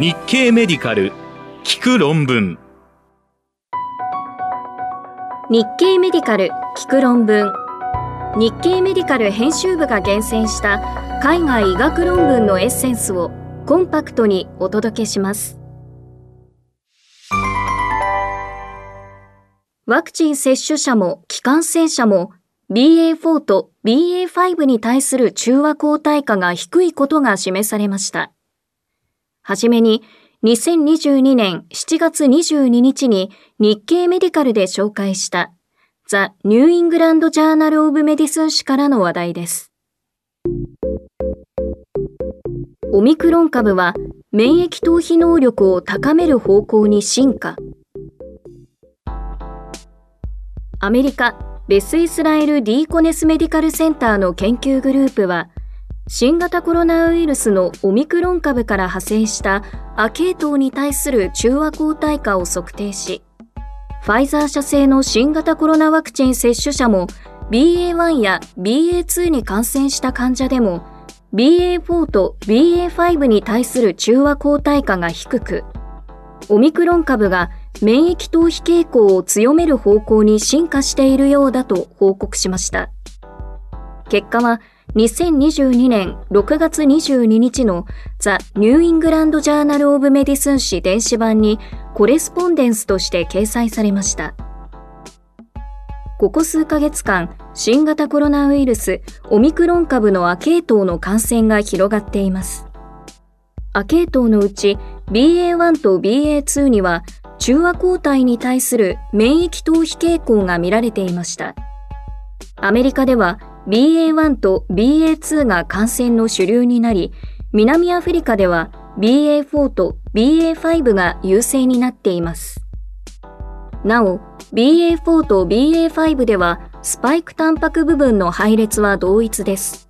日経メディカル聞く論文。日経メディカル聞く論文。日経メディカル編集部が厳選した海外医学論文のエッセンスをコンパクトにお届けします。ワクチン接種者も気感染者も BA.4 と BA.5 に対する中和抗体価が低いことが示されました。はじめに、2022年7月22日に日経メディカルで紹介した The New England Journal of Medicine 誌からの話題です。オミクロン株は免疫逃避能力を高める方向に進化。アメリカベス・イスラエル・ディーコネスメディカルセンターの研究グループは、新型コロナウイルスのオミクロン株から派生したア系統に対する中和抗体価を測定し、ファイザー社製の新型コロナワクチン接種者も BA.1 や BA.2 に感染した患者でも BA.4 と BA.5 に対する中和抗体価が低く、オミクロン株が免疫逃避傾向を強める方向に進化しているようだと報告しました。結果は2022年6月22日の The New England Journal of Medicine 誌電子版にコレスポンデンスとして掲載されました。ここ数ヶ月間、新型コロナウイルスオミクロン株の亜系統の感染が広がっています。亜系統のうち BA.1 と BA.2 には中和抗体に対する免疫逃避傾向が見られていました。アメリカでは BA.1 と BA.2 が感染の主流になり、南アフリカでは BA.4 と BA.5 が優勢になっています。なお、BA.4 と BA.5 ではスパイクタンパク部分の配列は同一です。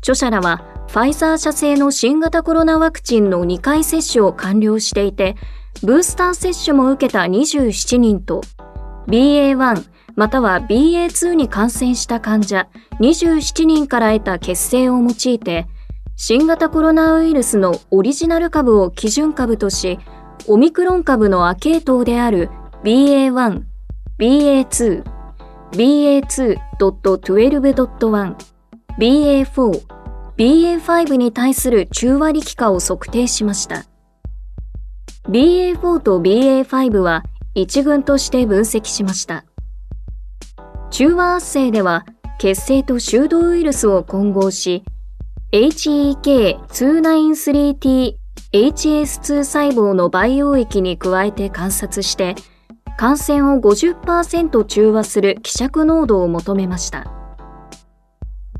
著者らはファイザー社製の新型コロナワクチンの2回接種を完了していて、ブースター接種も受けた27人と BA.1 または BA.2 に感染した患者27人から得た血清を用いて新型コロナウイルスのオリジナル株を基準株としオミクロン株の亜系統である BA.1、BA.2、BA.2.12.1、BA.4、BA.5 に対する中和力化を測定しました。BA.4 と BA.5 は一群として分析しました。中和圧生では血清と修道ウイルスを混合し HEK293T HS2 細胞の培養液に加えて観察して感染を50%中和する希釈濃度を求めました。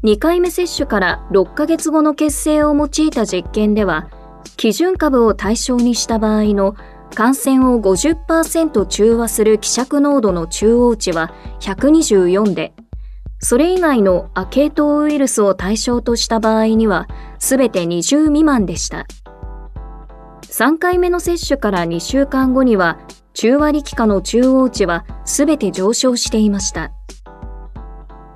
2回目接種から6ヶ月後の血清を用いた実験では基準株を対象にした場合の感染を50%中和する希釈濃度の中央値は124で、それ以外のアケートウイルスを対象とした場合には、すべて20未満でした。3回目の接種から2週間後には、中和力化の中央値はすべて上昇していました。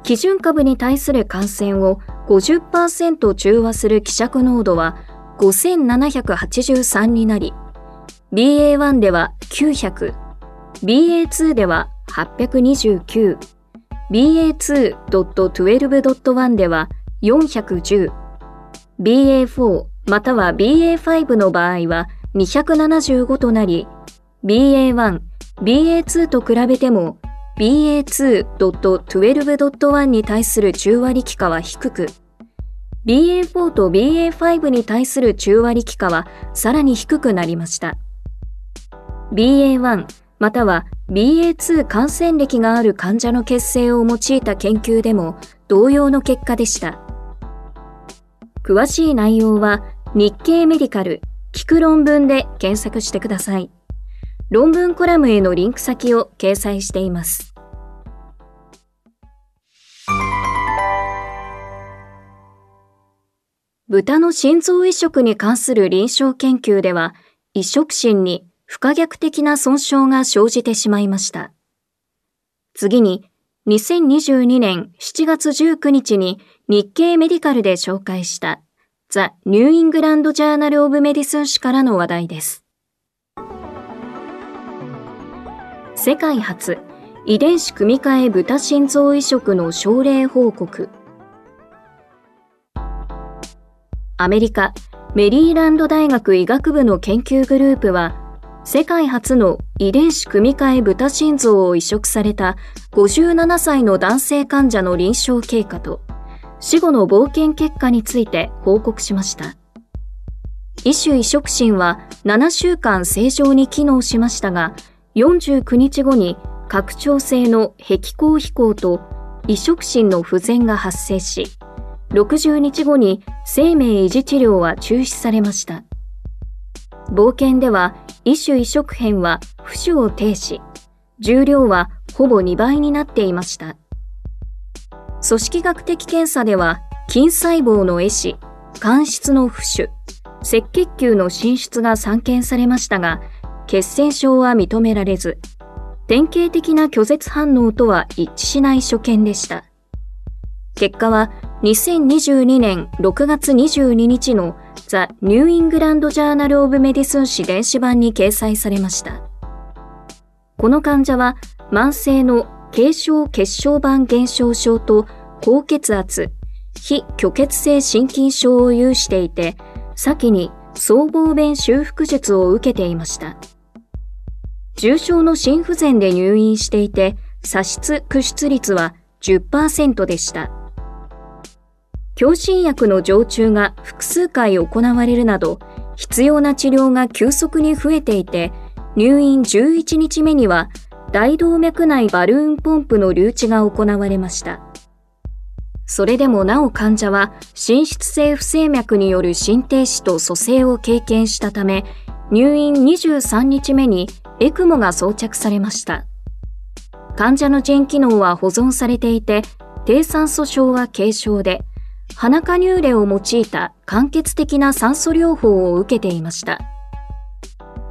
基準株に対する感染を50%中和する希釈濃度は5783になり、BA1 では900、BA2 では829、BA2.12.1 では410、BA4 または BA5 の場合は275となり、BA1、BA2 と比べても BA2.12.1 に対する中和力化は低く、BA4 と BA5 に対する中和力化はさらに低くなりました。BA1 または BA2 感染歴がある患者の血清を用いた研究でも同様の結果でした。詳しい内容は日経メディカル聞く論文で検索してください。論文コラムへのリンク先を掲載しています。豚の心臓移植に関する臨床研究では、移植心に不可逆的な損傷が生じてしまいました。次に、2022年7月19日に日経メディカルで紹介した The New England Journal of Medicine 誌からの話題です。世界初、遺伝子組み換え豚心臓移植の症例報告。アメリカ、メリーランド大学医学部の研究グループは、世界初の遺伝子組み換え豚心臓を移植された57歳の男性患者の臨床経過と死後の冒険結果について報告しました。異種移植心は7週間正常に機能しましたが、49日後に拡張性の壁孔飛行と移植心の不全が発生し、60日後に生命維持治療は中止されました。冒険では、異種移植片は浮腫を停止、重量はほぼ2倍になっていました。組織学的検査では、筋細胞の壊死、間質の浮腫、赤血球の滲出が散見されましたが、血栓症は認められず、典型的な拒絶反応とは一致しない所見でした。結果は2022年6月22日の The New England Journal of Medicine 誌電子版に掲載されました。この患者は慢性の軽症血小板減少症と高血圧、非虚血性心筋症を有していて、先に僧帽弁修復術を受けていました。重症の心不全で入院していて、左室駆出率は10%でした。強心薬の常駐が複数回行われるなど、必要な治療が急速に増えていて、入院11日目には大動脈内バルーンポンプの留置が行われました。それでもなお患者は心室性不整脈による心停止と蘇生を経験したため、入院23日目にエクモが装着されました。患者の腎機能は保存されていて、低酸素症は軽症で、鼻カニューレを用いた間欠的な酸素療法を受けていました。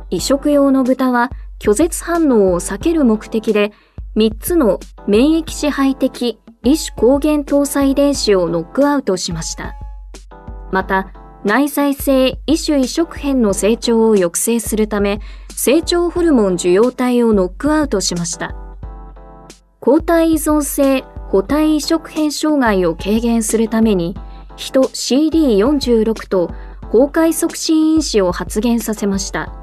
移植用の豚は拒絶反応を避ける目的で3つの免疫支配的異種抗原搭載遺伝子をノックアウトしました。また、内在性異種移植片の成長を抑制するため、成長ホルモン受容体をノックアウトしました。抗体依存性補体移植変障害を軽減するために、人 CD46 と崩壊促進因子を発現させました。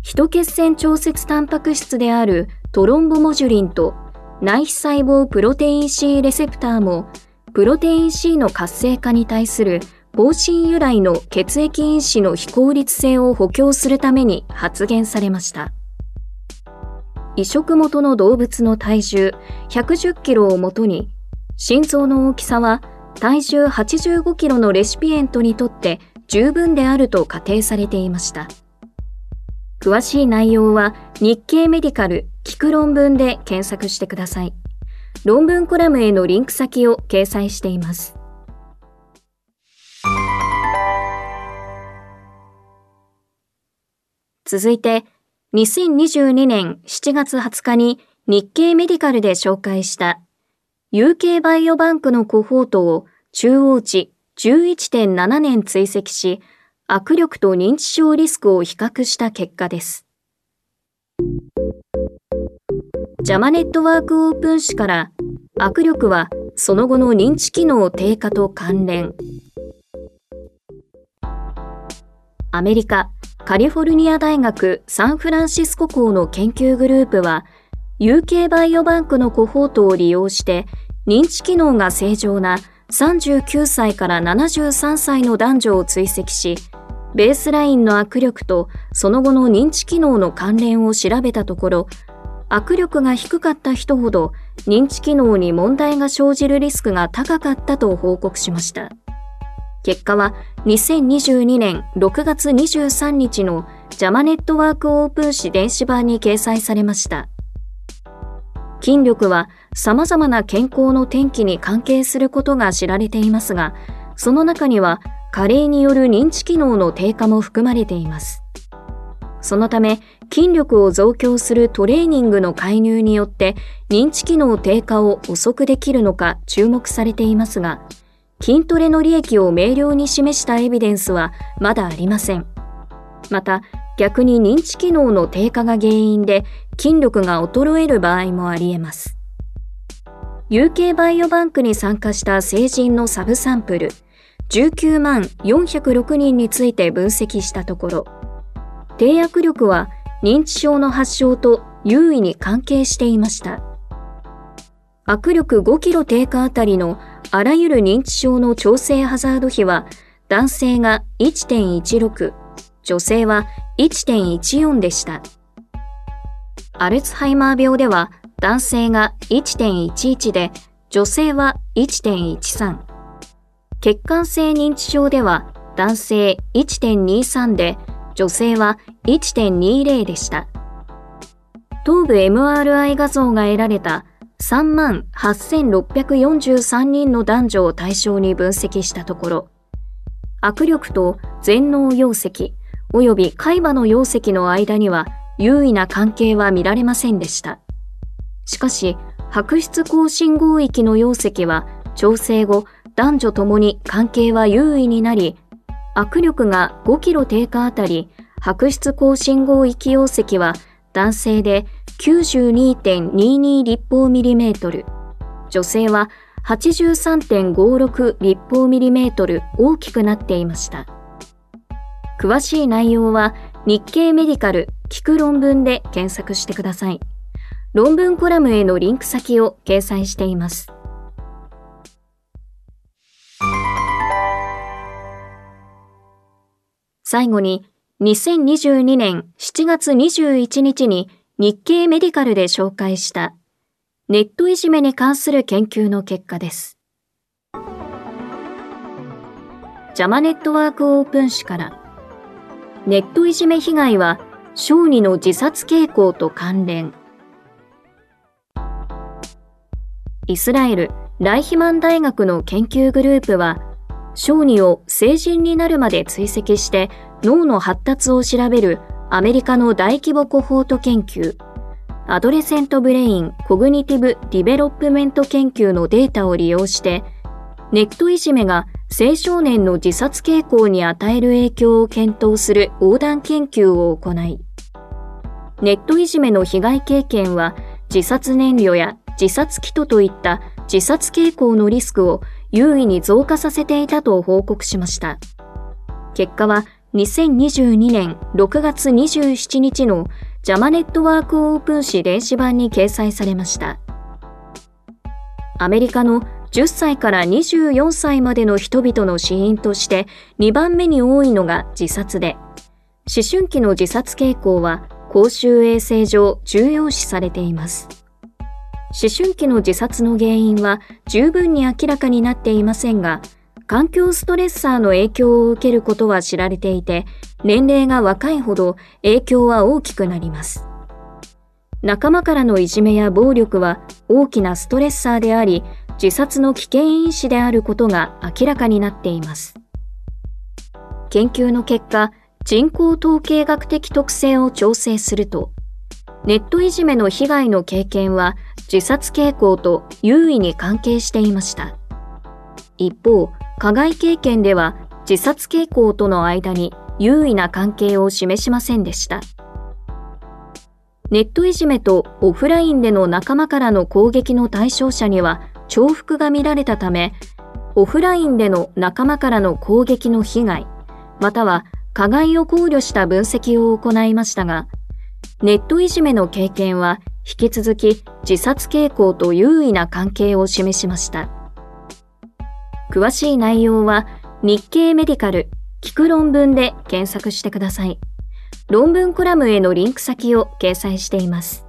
人血栓調節タンパク質であるトロンボモジュリンと内皮細胞プロテイン C レセプターもプロテイン C の活性化に対する方針由来の血液因子の非効率性を補強するために発現されました。移植元の動物の体重110キロをもとに、心臓の大きさは体重85キロのレシピエントにとって十分であると仮定されていました。詳しい内容は日経メディカル聞く論文で検索してください。論文コラムへのリンク先を掲載しています。続いて、2022年7月20日に日経メディカルで紹介した UK バイオバンクのコホートを中央値11.7年追跡し、握力と認知症リスクを比較した結果です。ジャマネットワークオープン誌から握力はその後の認知機能低下と関連。アメリカカリフォルニア大学サンフランシスコ校の研究グループは、UK バイオバンクのコホートを利用して、認知機能が正常な39歳から73歳の男女を追跡し、ベースラインの握力とその後の認知機能の関連を調べたところ、握力が低かった人ほど認知機能に問題が生じるリスクが高かったと報告しました。結果は2022年6月23日のジャマネットワークオープン誌電子版に掲載されました。筋力は様々な健康の転機に関係することが知られていますが、その中には加齢による認知機能の低下も含まれています。そのため、筋力を増強するトレーニングの介入によって認知機能低下を遅くできるのか注目されていますが、筋トレの利益を明瞭に示したエビデンスはまだありません。また、逆に認知機能の低下が原因で筋力が衰える場合もあり得ます。UK バイオバンクに参加した成人のサブサンプル19万406人について分析したところ、低握力は認知症の発症と優位に関係していました。握力5キロ低下あたりのあらゆる認知症の調整ハザード比は男性が1.16、女性は1.14でした。アルツハイマー病では男性が1.11で女性は1.13。血管性認知症では男性1.23で女性は1.20でした。頭部 MRI 画像が得られた3万8643人の男女を対象に分析したところ、握力と全脳溶石及び海馬の溶石の間には優位な関係は見られませんでした。しかし、白質高信号域の溶石は調整後、男女ともに関係は優位になり、握力が5キロ低下あたり、白質高信号域溶石は男性で92.22立方ミリメートル、女性は83.56立方ミリメートル大きくなっていました。詳しい内容は日経メディカル聞く論文で検索してください。論文コラムへのリンク先を掲載しています。最後に、2022年7月21日に日経メディカルで紹介したネットいじめに関する研究の結果です。ジャマネットワークオープン誌からネットいじめ被害は小児の自殺傾向と関連イスラエル・ライヒマン大学の研究グループは小児を成人になるまで追跡して脳の発達を調べるアメリカの大規模コホート研究、 Adolescent Brain Cognitive Development 研究のデータを利用して、ネットいじめが青少年の自殺傾向に与える影響を検討する横断研究を行い、ネットいじめの被害経験は自殺念慮や自殺企図といった自殺傾向のリスクを優位に増加させていたと報告しました。結果は2022年6月27日のジャマネットワークオープン誌電子版に掲載されました。アメリカの10歳から24歳までの人々の死因として2番目に多いのが自殺で、思春期の自殺傾向は公衆衛生上重要視されています。思春期の自殺の原因は十分に明らかになっていませんが、環境ストレッサーの影響を受けることは知られていて、年齢が若いほど影響は大きくなります。仲間からのいじめや暴力は大きなストレッサーであり、自殺の危険因子であることが明らかになっています。研究の結果、人口統計学的特性を調整すると、ネットいじめの被害の経験は自殺傾向と優位に関係していました。一方、加害経験では自殺傾向との間に優位な関係を示しませんでした。ネットいじめとオフラインでの仲間からの攻撃の対象者には重複が見られたため、オフラインでの仲間からの攻撃の被害、または加害を考慮した分析を行いましたが、ネットいじめの経験は引き続き自殺傾向と優位な関係を示しました。詳しい内容は日経メディカル聞く論文で検索してください。論文コラムへのリンク先を掲載しています。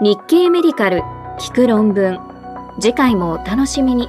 日経メディカル聞く論文次回もお楽しみに。